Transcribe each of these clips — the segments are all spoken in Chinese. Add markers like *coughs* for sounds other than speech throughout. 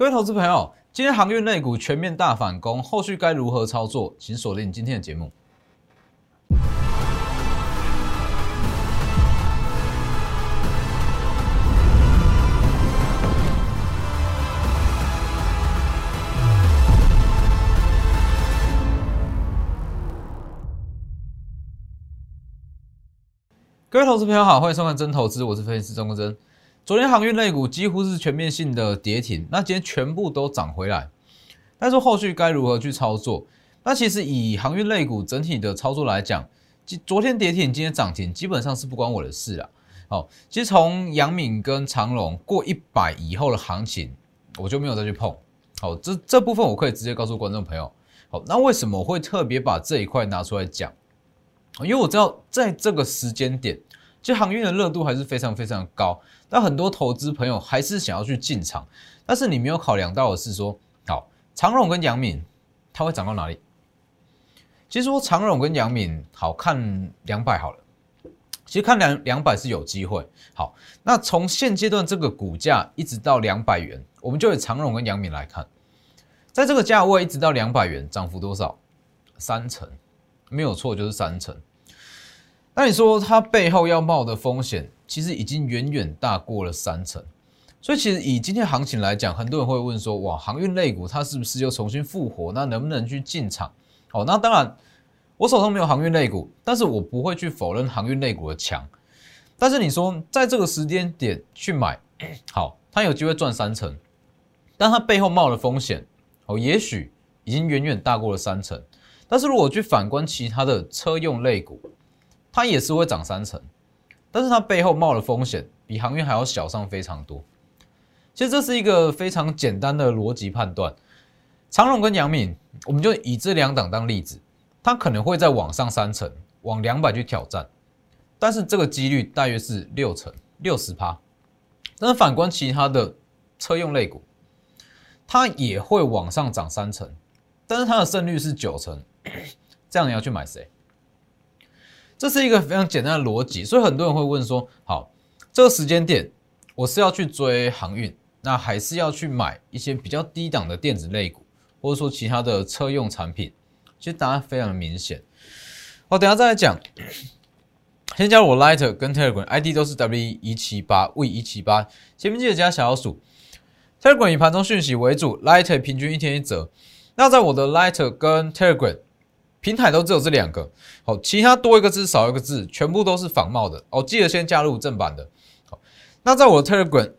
各位投资朋友，今天航运类股全面大反攻，后续该如何操作？请锁定今天的节目。各位投资朋友好，欢迎收看真投资，我是分析师钟国真。昨天航运类股几乎是全面性的跌停，那今天全部都涨回来。但是后续该如何去操作？那其实以航运类股整体的操作来讲，昨天跌停，今天涨停，基本上是不关我的事了。好，其实从杨敏跟长隆过一百以后的行情，我就没有再去碰。好，这这部分我可以直接告诉观众朋友。好，那为什么我会特别把这一块拿出来讲？因为我知道在这个时间点，其实航运的热度还是非常非常高，但很多投资朋友还是想要去进场，但是你没有考量到的是说，好，长荣跟阳敏它会涨到哪里？其实说长荣跟阳敏好看两百好了，其实看两两百是有机会。好，那从现阶段这个股价一直到两百元，我们就以长荣跟阳敏来看，在这个价位一直到两百元，涨幅多少？三成。没有错，就是三成。那你说它背后要冒的风险，其实已经远远大过了三成。所以其实以今天行情来讲，很多人会问说：哇，航运类股它是不是又重新复活？那能不能去进场？哦，那当然，我手上没有航运类股，但是我不会去否认航运类股的强。但是你说在这个时间点去买，*clears throat* 好，它有机会赚三成，但它背后冒的风险，哦，也许已经远远大过了三成。但是如果去反观其他的车用类股，它也是会涨三成，但是它背后冒的风险比航运还要小上非常多。其实这是一个非常简单的逻辑判断。长荣跟杨敏，我们就以这两档当例子，它可能会在往上三成，往两百去挑战，但是这个几率大约是六成，六十趴。但是反观其他的车用类股，它也会往上涨三成，但是它的胜率是九成。这样你要去买谁？这是一个非常简单的逻辑，所以很多人会问说：好，这个时间点我是要去追航运，那还是要去买一些比较低档的电子类股，或者说其他的车用产品？其实答案非常明显。好，等下再来讲。先加入我 Lighter 跟 Telegram ID 都是 W 一七八 V 一七八，前面记得加小老鼠。Telegram 以盘中讯息为主，Lighter 平均一天一折。那在我的 Lighter 跟 Telegram。平台都只有这两个，好，其他多一个字少一个字，全部都是仿冒的哦。记得先加入正版的。好，那在我的 Telegram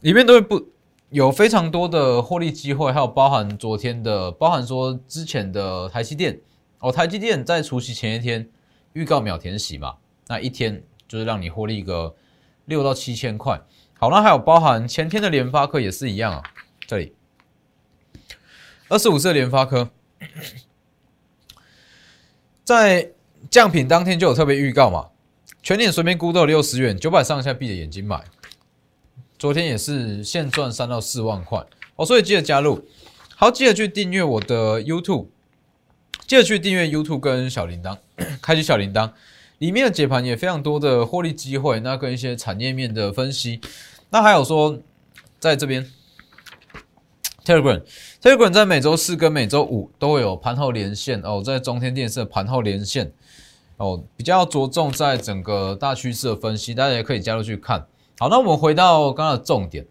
里面都会不有非常多的获利机会，还有包含昨天的，包含说之前的台积电哦，台积电在除夕前一天预告秒填息嘛，那一天就是让你获利个六到七千块。好，那还有包含前天的联发科也是一样啊，这里二十五色联发科。在降品当天就有特别预告嘛，全年随便估都有六十元，九百上下闭着眼睛买。昨天也是现赚三到四万块哦，所以记得加入，好记得去订阅我的 YouTube，记得去订阅 YouTube 跟小铃铛，*clears throat* 开启小铃铛，里面的解盘也非常多的获利机会，那跟一些产业面的分析，那还有说在这边。Telegram，Telegram 在每周四跟每周五都会有盘后连线哦，在中天电视的盘后连线哦，比较着重在整个大趋势的分析，大家也可以加入去看。好，那我们回到刚刚的重点，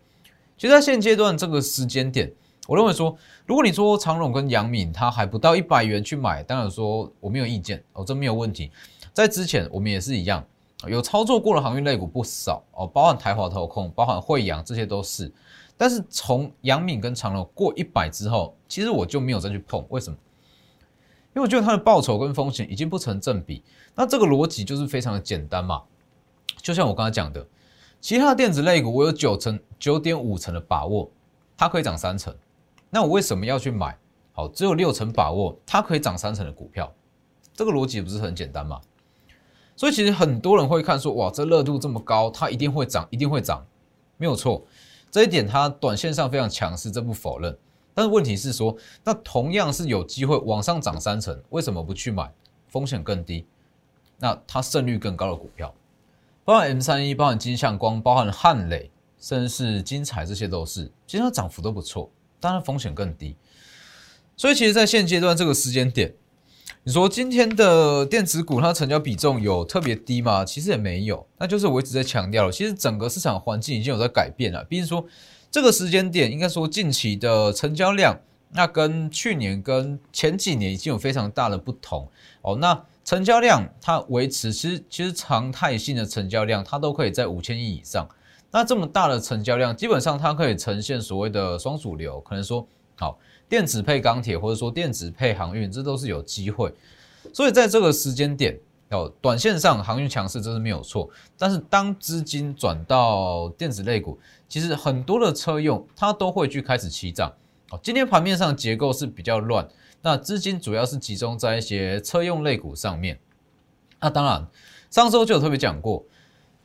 其实在现阶段这个时间点，我认为说，如果你说长荣跟杨敏他还不到一百元去买，当然说我没有意见哦，这没有问题。在之前我们也是一样，有操作过的航运类股不少哦，包含台华投控，包含惠阳，这些都是。但是从杨敏跟长隆过一百之后，其实我就没有再去碰，为什么？因为我觉得它的报酬跟风险已经不成正比。那这个逻辑就是非常的简单嘛，就像我刚才讲的，其他的电子类股我有九成九点五成的把握，它可以涨三成。那我为什么要去买？好，只有六成把握它可以涨三成的股票，这个逻辑不是很简单吗？所以其实很多人会看说，哇，这热度这么高，它一定会涨，一定会涨，没有错。这一点它短线上非常强势，这不否认。但是问题是说，那同样是有机会往上涨三成，为什么不去买？风险更低，那它胜率更高的股票，包含 M 三一，包含金相光，包含汉磊，甚至是金彩，这些都是，其实它涨幅都不错。当然风险更低。所以其实，在现阶段这个时间点，你说今天的电子股它成交比重有特别低吗？其实也没有。那就是我一直在强调，其实整个市场环境已经有在改变了。比如说这个时间点，应该说近期的成交量，那跟去年跟前几年已经有非常大的不同哦。那成交量它维持，其实其实常态性的成交量它都可以在五千亿以上。那这么大的成交量，基本上它可以呈现所谓的双主流，可能说好。电子配钢铁，或者说电子配航运，这都是有机会。所以在这个时间点，哦，短线上航运强势，这是没有错。但是当资金转到电子类股，其实很多的车用它都会去开始起涨。哦，今天盘面上结构是比较乱，那资金主要是集中在一些车用类股上面。那当然，上周就有特别讲过，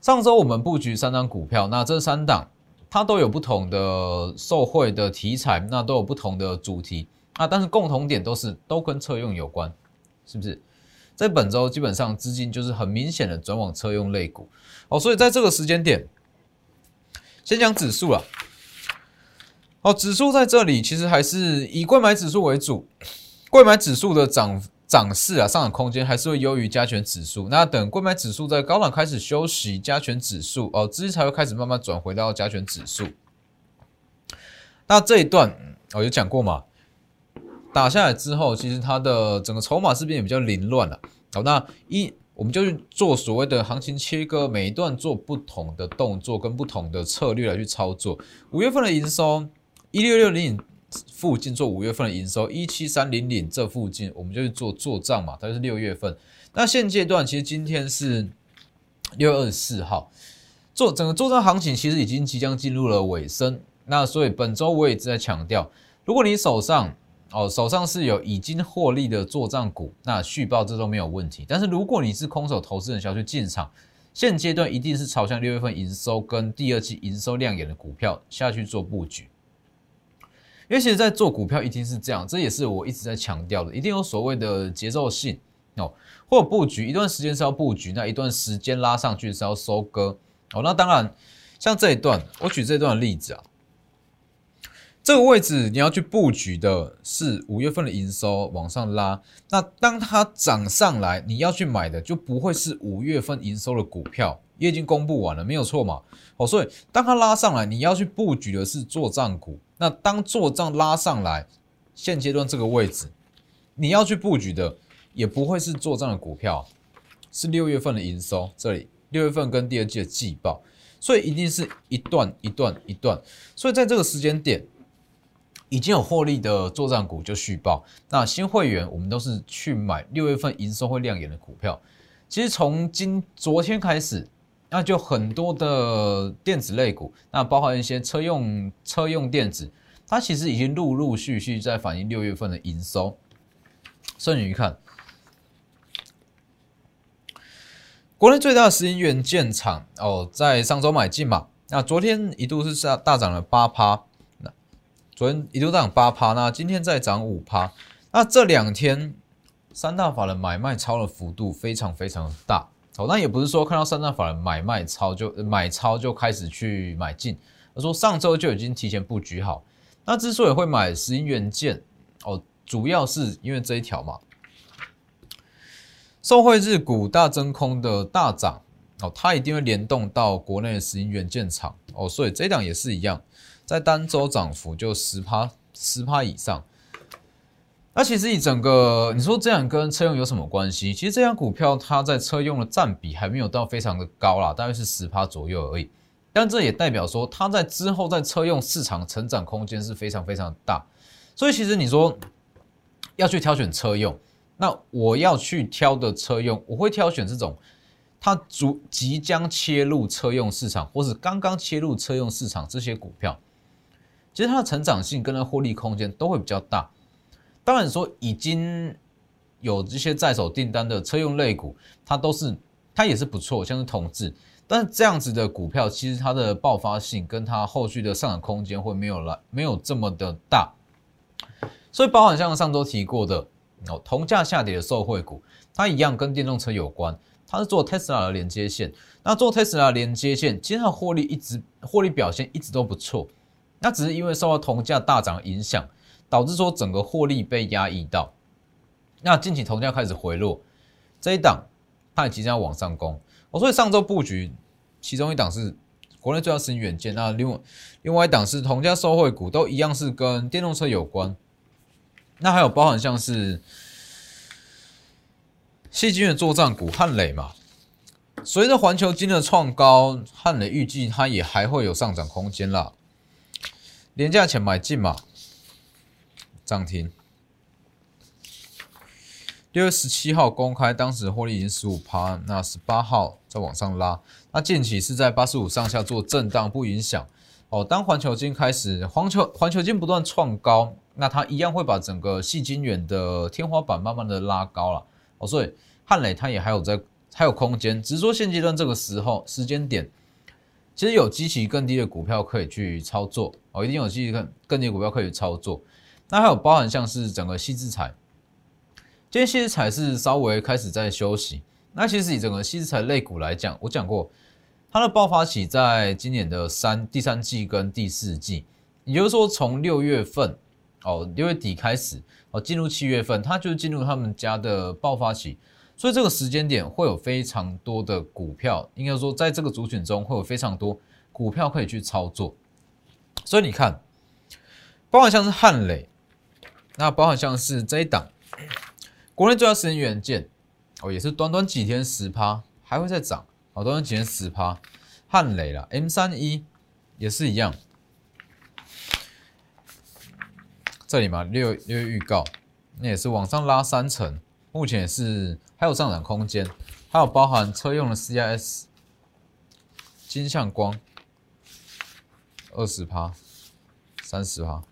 上周我们布局三档股票，那这三档。它都有不同的受惠的题材，那都有不同的主题啊，但是共同点都是都跟车用有关，是不是？在本周基本上资金就是很明显的转往车用类股哦，所以在这个时间点，先讲指数了。哦，指数在这里其实还是以贵买指数为主，贵买指数的涨。涨势啊，上涨空间还是会优于加权指数。那等购买指数在高档开始休息，加权指数哦，资金才会开始慢慢转回到加权指数。那这一段我有讲过嘛，打下来之后，其实它的整个筹码是变得比较凌乱了。好，那一我们就去做所谓的行情切割，每一段做不同的动作跟不同的策略来去操作。五月份的营收一六六零。附近做五月份的营收一七三零零，这附近我们就去做做账嘛，它就是六月份。那现阶段其实今天是六月二十四号，做整个做账行情其实已经即将进入了尾声。那所以本周我也一直在强调，如果你手上哦手上是有已经获利的做账股，那续报这都没有问题。但是如果你是空手投资人想要去进场，现阶段一定是朝向六月份营收跟第二季营收亮眼的股票下去做布局。因为其实，在做股票一定是这样，这也是我一直在强调的，一定有所谓的节奏性哦，或布局一段时间是要布局，那一段时间拉上去是要收割哦。那当然，像这一段，我举这段例子啊，这个位置你要去布局的是五月份的营收往上拉，那当它涨上来，你要去买的就不会是五月份营收的股票，也已经公布完了，没有错嘛。哦，所以当它拉上来，你要去布局的是做账股。那当做账拉上来，现阶段这个位置，你要去布局的也不会是做账的股票，是六月份的营收，这里六月份跟第二季的季报，所以一定是一段一段一段，所以在这个时间点已经有获利的做账股就续报，那新会员我们都是去买六月份营收会亮眼的股票，其实从今昨天开始。那就很多的电子类股，那包含一些车用车用电子，它其实已经陆陆续续在反映六月份的营收。所以你看，国内最大的石英元件厂哦，在上周买进嘛，那昨天一度是大大涨了八趴，那昨天一度大涨八趴，那今天再涨五趴，那这两天三大法的买卖超的幅度非常非常的大。哦，那也不是说看到三大法人买卖超就买超就开始去买进，而说上周就已经提前布局好。那之所以会买石英元件，哦，主要是因为这一条嘛，受惠日股大真空的大涨，哦，它一定会联动到国内的石英元件厂，哦，所以这档也是一样，在单周涨幅就十趴十趴以上。那其实以整个你说这样跟车用有什么关系？其实这张股票它在车用的占比还没有到非常的高啦，大约是十趴左右而已。但这也代表说它在之后在车用市场成长空间是非常非常大。所以其实你说要去挑选车用，那我要去挑的车用，我会挑选这种它逐即将切入车用市场，或是刚刚切入车用市场这些股票，其实它的成长性跟它获利空间都会比较大。当然说已经有这些在手订单的车用类股，它都是它也是不错，像是同志。但是这样子的股票，其实它的爆发性跟它后续的上涨空间会没有来没有这么的大。所以包含像上周提过的哦，同价下跌的受惠股，它一样跟电动车有关，它是做 Tesla 的连接线。那做 Tesla 连接线，其实它获利一直获利表现一直都不错。那只是因为受到铜价大涨影响，导致说整个获利被压抑到。那近期铜价开始回落，这一档它也即将要往上攻。哦，所以上周布局其中一档是国内最大实远见，那另外另外一档是铜价收汇股，都一样是跟电动车有关。那还有包含像是细菌的作战股汉磊嘛，随着环球金的创高，汉磊预计它也还会有上涨空间啦。廉价钱买进嘛，涨停。六月十七号公开，当时获利已经十五趴，那十八号再往上拉，那近期是在八十五上下做震荡，不影响哦。当环球金开始，环球环球金不断创高，那它一样会把整个细金元的天花板慢慢的拉高了哦。所以汉磊它也还有在还有空间，只是说现阶段这个时候时间点，其实有激起更低的股票可以去操作哦，一定有激起更更低的股票可以操作。那还有包含像是整个细制材。今天西子彩是稍微开始在休息。那其实以整个西子彩类股来讲，我讲过，它的爆发期在今年的三第三季跟第四季，也就是说从六月份哦六月底开始哦进入七月份，它就进入他们家的爆发期。所以这个时间点会有非常多的股票，应该说在这个族群中会有非常多股票可以去操作。所以你看，包含像是汉磊，那包含像是这一档。国内最大时间元件哦，也是短短几天十趴，还会再涨哦，短短几天十趴。汉雷了，M 三一也是一样，这里嘛六六月预告，那也是往上拉三成，目前也是还有上涨空间，还有包含车用的 CIS 金相光二十趴、三十趴，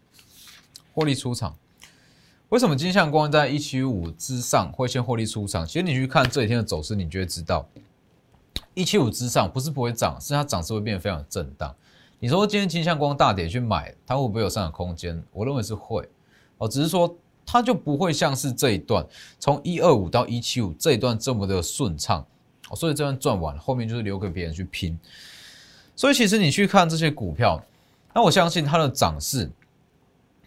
获利出场。为什么金相光在一七五之上会先获利出场？其实你去看这几天的走势，你就会知道，一七五之上不是不会涨，是它涨势会变得非常震荡。你说今天金相光大跌去买，它会不会有上涨空间？我认为是会哦，只是说它就不会像是这一段从一二五到一七五这一段这么的顺畅哦，所以这段赚完后面就是留给别人去拼。所以其实你去看这些股票，那我相信它的涨势。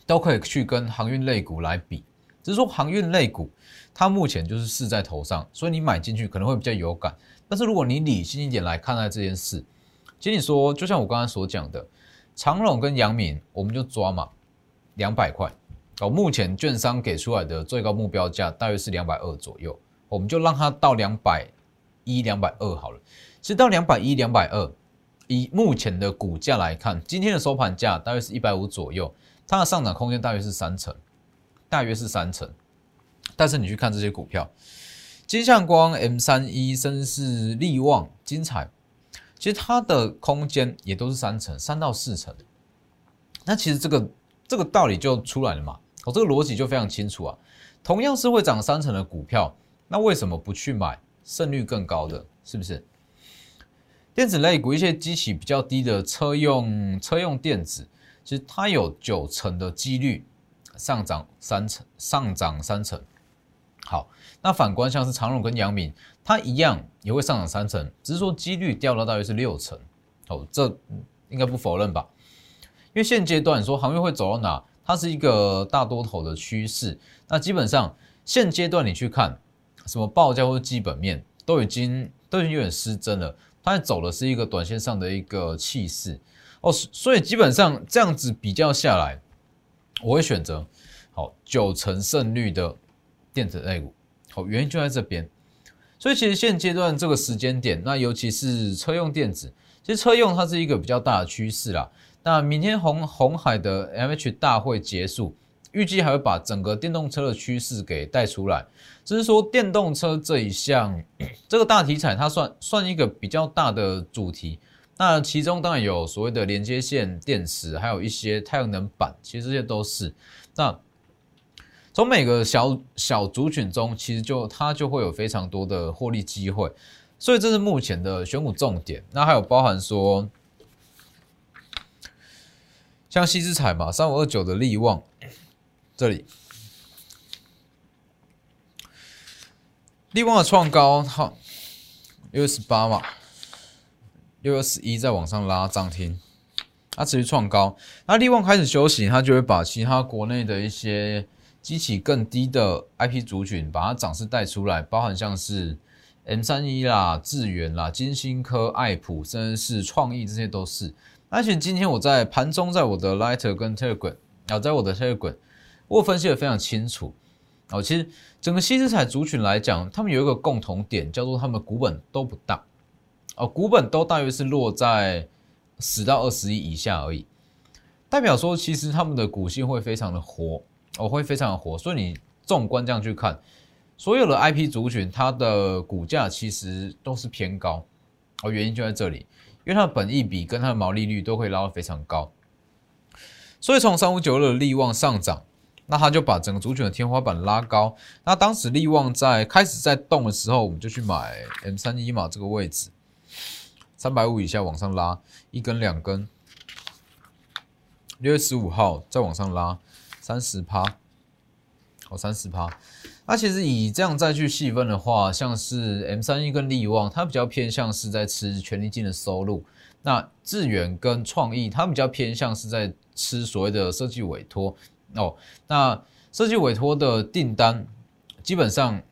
都可以去跟航运类股来比，只是说航运类股它目前就是势在头上，所以你买进去可能会比较有感。但是如果你理性一点来看待这件事，其实你说就像我刚才所讲的，长荣跟阳明，我们就抓嘛，两百块哦。目前券商给出来的最高目标价大约是两百二左右，我们就让它到两百一、两百二好了。其实到两百一、两百二，以目前的股价来看，今天的收盘价大约是一百五左右。它的上涨空间大约是三成，大约是三成。但是你去看这些股票，金相光、M 三一，甚至是利旺、精彩，其实它的空间也都是三成，三到四成。那其实这个这个道理就出来了嘛，我这个逻辑就非常清楚啊。同样是会涨三成的股票，那为什么不去买胜率更高的？是不是？电子类股一些机器比较低的车用车用电子。其实它有九成的几率上涨三成，上涨三成。好，那反观像是长荣跟阳明，它一样也会上涨三成，只是说几率掉到大约是六成。哦，这应该不否认吧？因为现阶段说行业会走到哪，它是一个大多头的趋势。那基本上现阶段你去看什么报价或基本面，都已经都已经有点失真了。它走的是一个短线上的一个气势。哦，所以基本上这样子比较下来，我会选择好九成胜率的电子类股。好，原因就在这边。所以其实现阶段这个时间点，那尤其是车用电子，其实车用它是一个比较大的趋势啦。那明天红红海的 M H 大会结束，预计还会把整个电动车的趋势给带出来。只是说电动车这一项 *clears throat* 这个大题材，它算算一个比较大的主题。那其中当然有所谓的连接线电池，还有一些太阳能板，其实这些都是。那从每个小小族群中，其实就它就会有非常多的获利机会，所以这是目前的选股重点。那还有包含说，像西之彩嘛，三五二九的利旺，这里利旺的创高，好，六十八嘛。六二十一再往上拉涨停，它持续创高。那利旺开始休息，它就会把其他国内的一些机器更低的 IP 族群，把它涨势带出来，包含像是 M 三一啦、智源啦、金星科、爱普，甚至是创意，这些都是。而且今天我在盘中，在我的 Lighter 跟 Telegram，啊，在我的 Telegram，我分析的非常清楚。哦，其实整个新资彩族群来讲，他们有一个共同点，叫做他们股本都不大。哦，股本都大约是落在十到二十亿以下而已，代表说其实他们的股性会非常的活，哦，会非常的活。所以你纵观这样去看，所有的 IP 族群，它的股价其实都是偏高。哦，原因就在这里。因为它的本益比跟它的毛利率都会拉得非常高，所以从三五九六的利旺上涨，那它就把整个主选的天花板拉高。那当时利旺在开始在动的时候，我们就去买 M 三一嘛，这个位置三百五以下往上拉一根两根，六月十五号再往上拉三十趴，哦三十趴。那其实以这样再去细分的话，像是 M 三一跟利旺，它比较偏向是在吃权利金的收入；那致远跟创意，它比较偏向是在吃所谓的设计委托哦。那设计委托的订单，基本上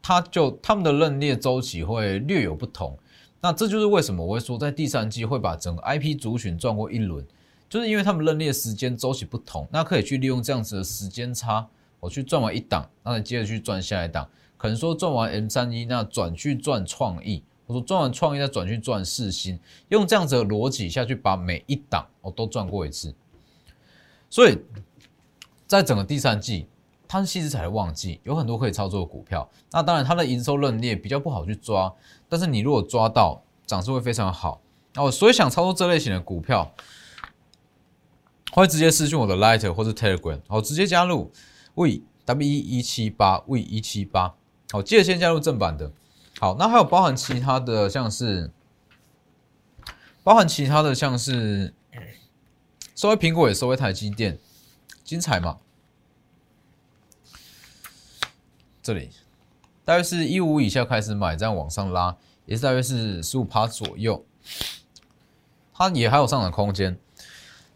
它就他们的认列周期会略有不同。那这就是为什么我会说在第三季会把整个 IP 族群转过一轮，就是因为他们认列时间周期不同，那可以去利用这样子的时间差。我去转完一档，那你接着去转下一档，可能说转完 M 三一，那转去转创意，我说转完创意再转去转四星，用这样子的逻辑下去把每一档我都转过一次。所以在整个第三季，它是细资彩的旺季，有很多可以操作的股票。那当然它的营收认列比较不好去抓，但是你如果抓到，涨势会非常好。那我，所以想操作这类型的股票，会直接私讯我的 Light 或者 Telegram，好，直接加入。为 W 一七八为一七八，好，记得先加入正版的。好，那还有包含其他的，像是包含其他的，像是 *coughs* 收回苹果也收回台积电，精彩嘛？这里大约是一五以下开始买，这样往上拉，也是大约是十五趴左右，它也还有上涨空间。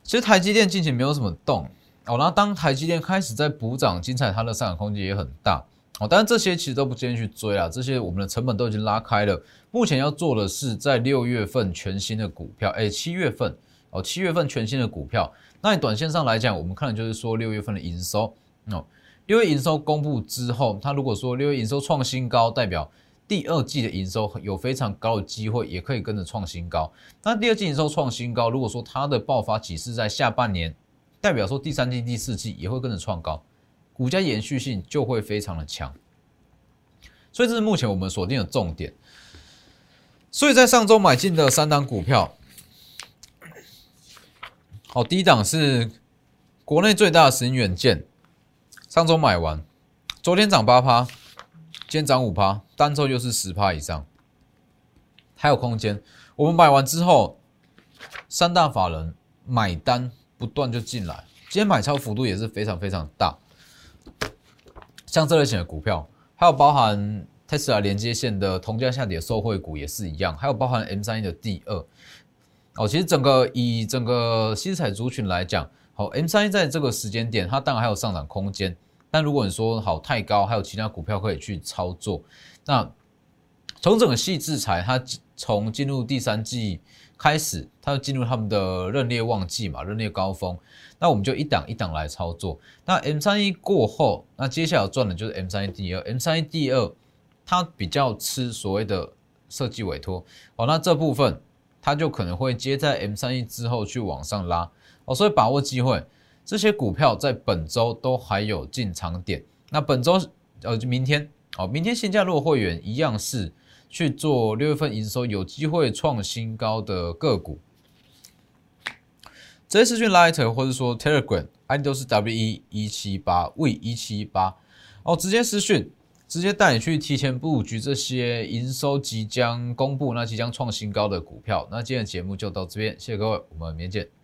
其实台积电近期没有什么动。哦，那当台积电开始在补涨，精彩它的上涨空间也很大。哦，当然这些其实都不建议去追啊，这些我们的成本都已经拉开了。目前要做的是在六月份全新的股票，哎，七月份哦，七月份全新的股票。那你短线上来讲，我们看的就是说六月份的营收哦，六月营收公布之后，它如果说六月营收创新高，代表第二季的营收有非常高的机会，也可以跟着创新高。那第二季营收创新高，如果说它的爆发期是在下半年。代表说第三季、第四季也会跟着创高，股价延续性就会非常的强，所以这是目前我们锁定的重点。所以在上周买进的三档股票，好，第一档是国内最大的石英远见，上周买完，昨天涨八趴，今天涨五趴，单周就是十趴以上，还有空间。我们买完之后，三大法人买单。不断就进来，今天买超幅度也是非常非常大。像这类型的股票，还有包含 Tesla 连接线的同价下跌受惠股也是一样，还有包含 M 三一的第二。哦，其实整个以整个新彩族群来讲，好 M 三一在这个时间点，它当然还有上涨空间。但如果你说好太高，还有其他股票可以去操作。那从整个细制裁，它从进入第三季。开始，它就进入他们的认列旺季嘛，认列高峰，那我们就一档一档来操作。那 M 三一过后，那接下来赚的就是 M 三一第二，M 三一第二，它比较吃所谓的设计委托哦，那这部分它就可能会接在 M 三一之后去往上拉哦，所以把握机会，这些股票在本周都还有进场点。那本周呃，明天哦，明天新加入会员一样是。去做六月份营收有机会创新高的个股，这些资讯 Light 或者说 Telegram ID 都是 W 一一七八 V 一七八哦，直接私讯，直接带你去提前布局这些营收即将公布、那即将创新高的股票。那今天的节目就到这边，谢谢各位，我们明天见。